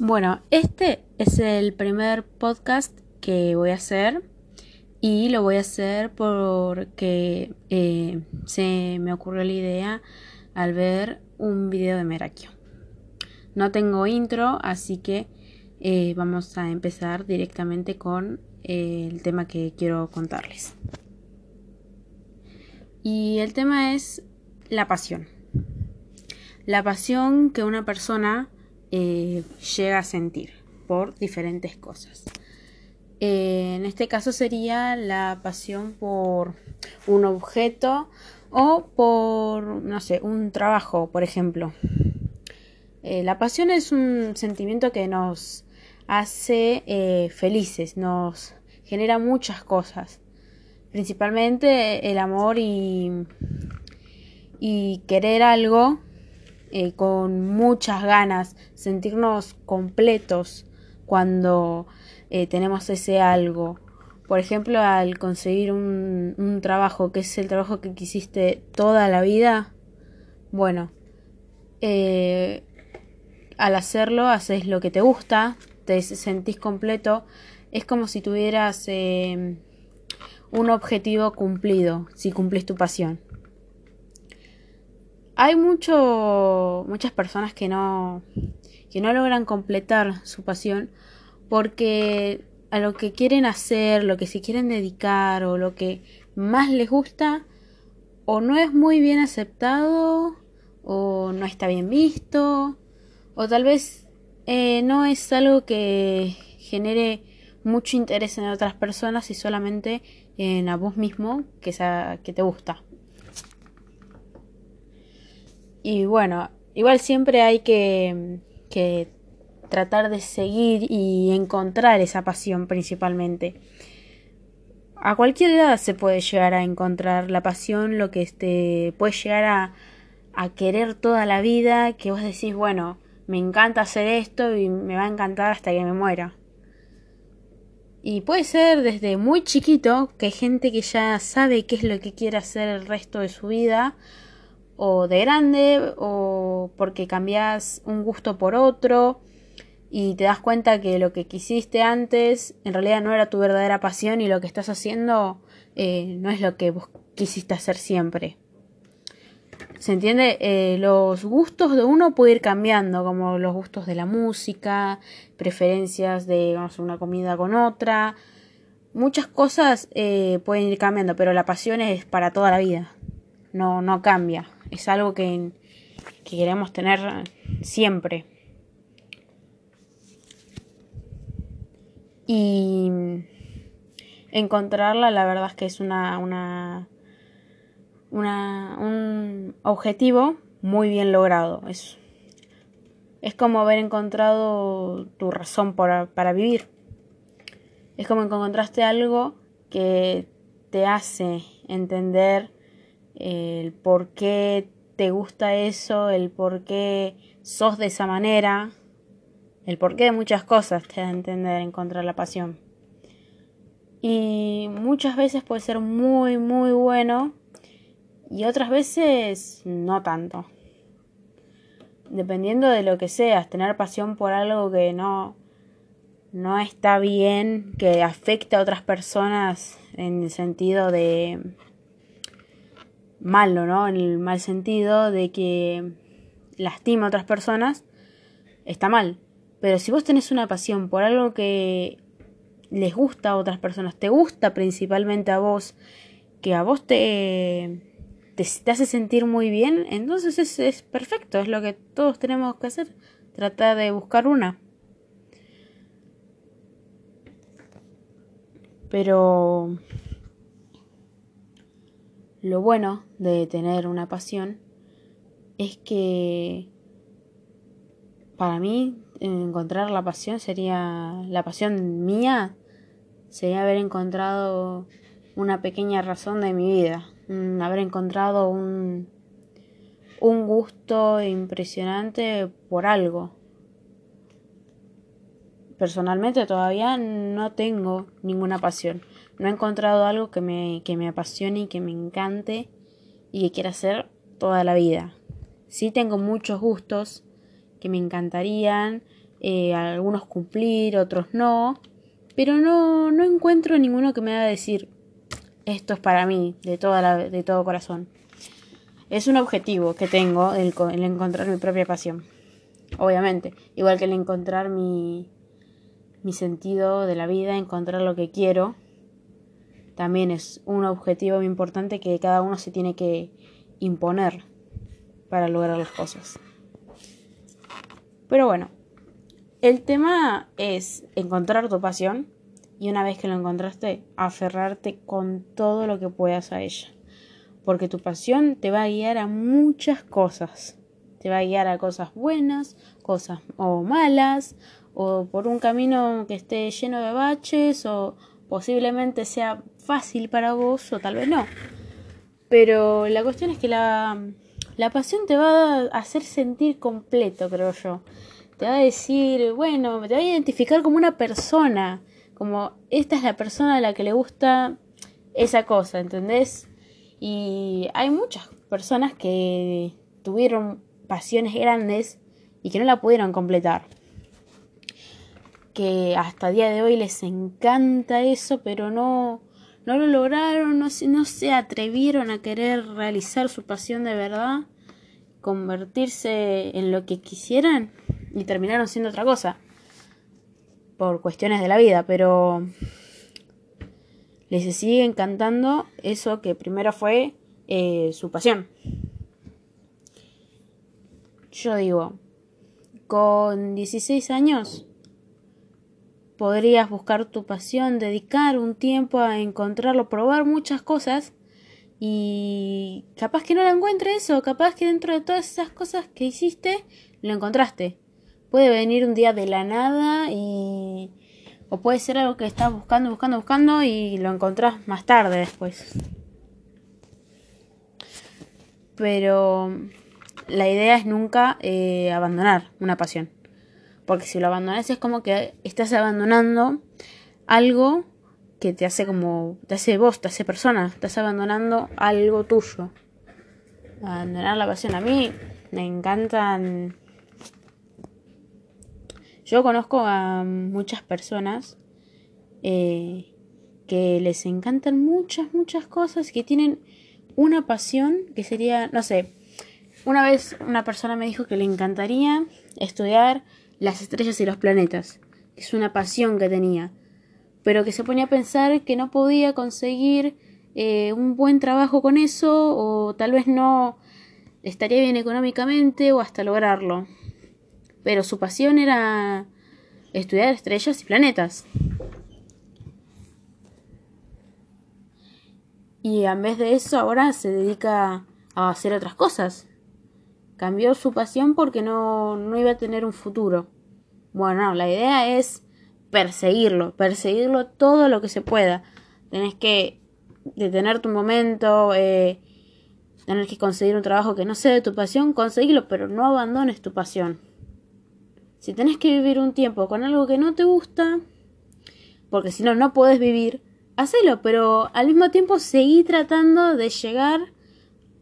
Bueno, este es el primer podcast que voy a hacer y lo voy a hacer porque eh, se me ocurrió la idea al ver un video de Merakio. No tengo intro, así que eh, vamos a empezar directamente con eh, el tema que quiero contarles. Y el tema es la pasión. La pasión que una persona eh, llega a sentir por diferentes cosas. Eh, en este caso sería la pasión por un objeto o por, no sé, un trabajo, por ejemplo. Eh, la pasión es un sentimiento que nos hace felices, nos genera muchas cosas, principalmente el amor y, y querer algo eh, con muchas ganas, sentirnos completos cuando eh, tenemos ese algo. Por ejemplo, al conseguir un, un trabajo que es el trabajo que quisiste toda la vida, bueno, eh, al hacerlo haces lo que te gusta, te sentís completo, es como si tuvieras un objetivo cumplido, si cumplís tu pasión hay mucho, muchas personas que no, que no logran completar su pasión porque a lo que quieren hacer, lo que se quieren dedicar o lo que más les gusta o no es muy bien aceptado o no está bien visto o tal vez eh, no es algo que genere mucho interés en otras personas y solamente en a vos mismo que, que te gusta. Y bueno, igual siempre hay que, que tratar de seguir y encontrar esa pasión principalmente. A cualquier edad se puede llegar a encontrar la pasión, lo que este puede llegar a, a querer toda la vida, que vos decís, bueno, me encanta hacer esto y me va a encantar hasta que me muera. Y puede ser desde muy chiquito, que hay gente que ya sabe qué es lo que quiere hacer el resto de su vida, o de grande o porque cambias un gusto por otro y te das cuenta que lo que quisiste antes en realidad no era tu verdadera pasión y lo que estás haciendo eh, no es lo que vos quisiste hacer siempre. ¿Se entiende? Eh, los gustos de uno pueden ir cambiando, como los gustos de la música, preferencias de una comida con otra. Muchas cosas eh, pueden ir cambiando, pero la pasión es para toda la vida. No, no cambia es algo que, queremos tener siempre. Y encontrarla, la verdad es que es una, una, un objetivo muy bien logrado. Es, es como haber encontrado tu razón para, vivir. Es como que encontraste algo que te hace entender el por qué te gusta eso, el por qué sos de esa manera, el porqué de muchas cosas te da a entender encontrar la pasión. Y muchas veces puede ser muy, muy bueno y otras veces no tanto. Dependiendo de lo que seas, tener pasión por algo que no, no está bien, que afecta a otras personas en el sentido de malo, ¿no? En el mal sentido de que lastima a otras personas, está mal. Pero si vos tenés una pasión por algo que les gusta a otras personas, te gusta principalmente a vos, que a vos te, te, hace sentir muy bien, entonces es, es perfecto, es lo que todos tenemos que hacer, tratar de buscar una. Pero lo bueno de tener una pasión es que para mí encontrar la pasión sería la pasión mía sería haber encontrado una pequeña razón de mi vida, haber encontrado un, un gusto impresionante por algo. Personalmente todavía no tengo ninguna pasión no he encontrado algo que me, que me apasione y que me encante y que quiera hacer toda la vida. Sí tengo muchos gustos que me encantarían, eh, algunos cumplir, otros no, pero no, no encuentro ninguno que me haga decir esto es para mí de, toda la, de todo corazón. Es un objetivo que tengo el, el encontrar mi propia pasión, obviamente, igual que el encontrar mi, mi sentido de la vida, encontrar lo que quiero, también es un objetivo muy importante que cada uno se tiene que imponer para lograr las cosas. Pero bueno, el tema es encontrar tu pasión y una vez que lo encontraste, aferrarte con todo lo que puedas a ella. Porque tu pasión te va a guiar a muchas cosas. Te va a guiar a cosas buenas, cosas o malas, o por un camino que esté lleno de baches, o posiblemente sea fácil para vos, o tal vez no. Pero la cuestión es que la, la pasión te va a hacer sentir completo, creo yo. Te va a decir, bueno, te va a identificar como una persona, como esta es la persona a la que le gusta esa cosa, ¿entendés? Y hay muchas personas que tuvieron pasiones grandes y que no la pudieron completar. Que hasta día de hoy les encanta eso, pero no, no lo lograron, no, no se atrevieron a querer realizar su pasión de verdad, convertirse en lo que quisieran y terminaron siendo otra cosa. Por cuestiones de la vida, pero les sigue encantando eso que primero fue eh, su pasión. Yo digo, con 16 años podrías buscar tu pasión, dedicar un tiempo a encontrarlo, probar muchas cosas y capaz que no lo encuentres eso, capaz que dentro de todas esas cosas que hiciste lo encontraste. Puede venir un día de la nada y o puede ser algo que estás buscando, buscando, buscando y lo encontrás más tarde después. Pero la idea es nunca eh, abandonar una pasión. Porque si lo abandonas es como que estás abandonando algo que te hace como, te hace vos, te hace persona, estás abandonando algo tuyo. Abandonar la pasión. A mí me encantan... Yo conozco a muchas personas eh, que les encantan muchas, muchas cosas, que tienen una pasión que sería, no sé, una vez una persona me dijo que le encantaría estudiar las estrellas y los planetas. Es una pasión que tenía, pero que se ponía a pensar que no podía conseguir eh, un buen trabajo con eso o tal vez no estaría bien económicamente o hasta lograrlo. Pero su pasión era estudiar estrellas y planetas. Y en vez de eso ahora se dedica a hacer otras cosas. Cambió su pasión porque no, no iba a tener un futuro. Bueno, la idea es perseguirlo, perseguirlo todo lo que se pueda. Tenés que detener tu momento, eh, tener que conseguir un trabajo que no sea de tu pasión, conseguirlo, pero no abandones tu pasión. Si tenés que vivir un tiempo con algo que no te gusta, porque si no, no puedes vivir, hacelo, pero al mismo tiempo seguí tratando de llegar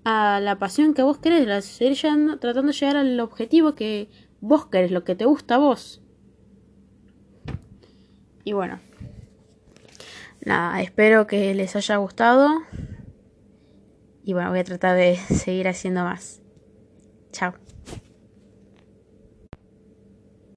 a la pasión que vos querés, seguir tratando de llegar al objetivo que vos querés, lo que te gusta a vos. Y bueno, nada, espero que les haya gustado. Y bueno, voy a tratar de seguir haciendo más. Chao.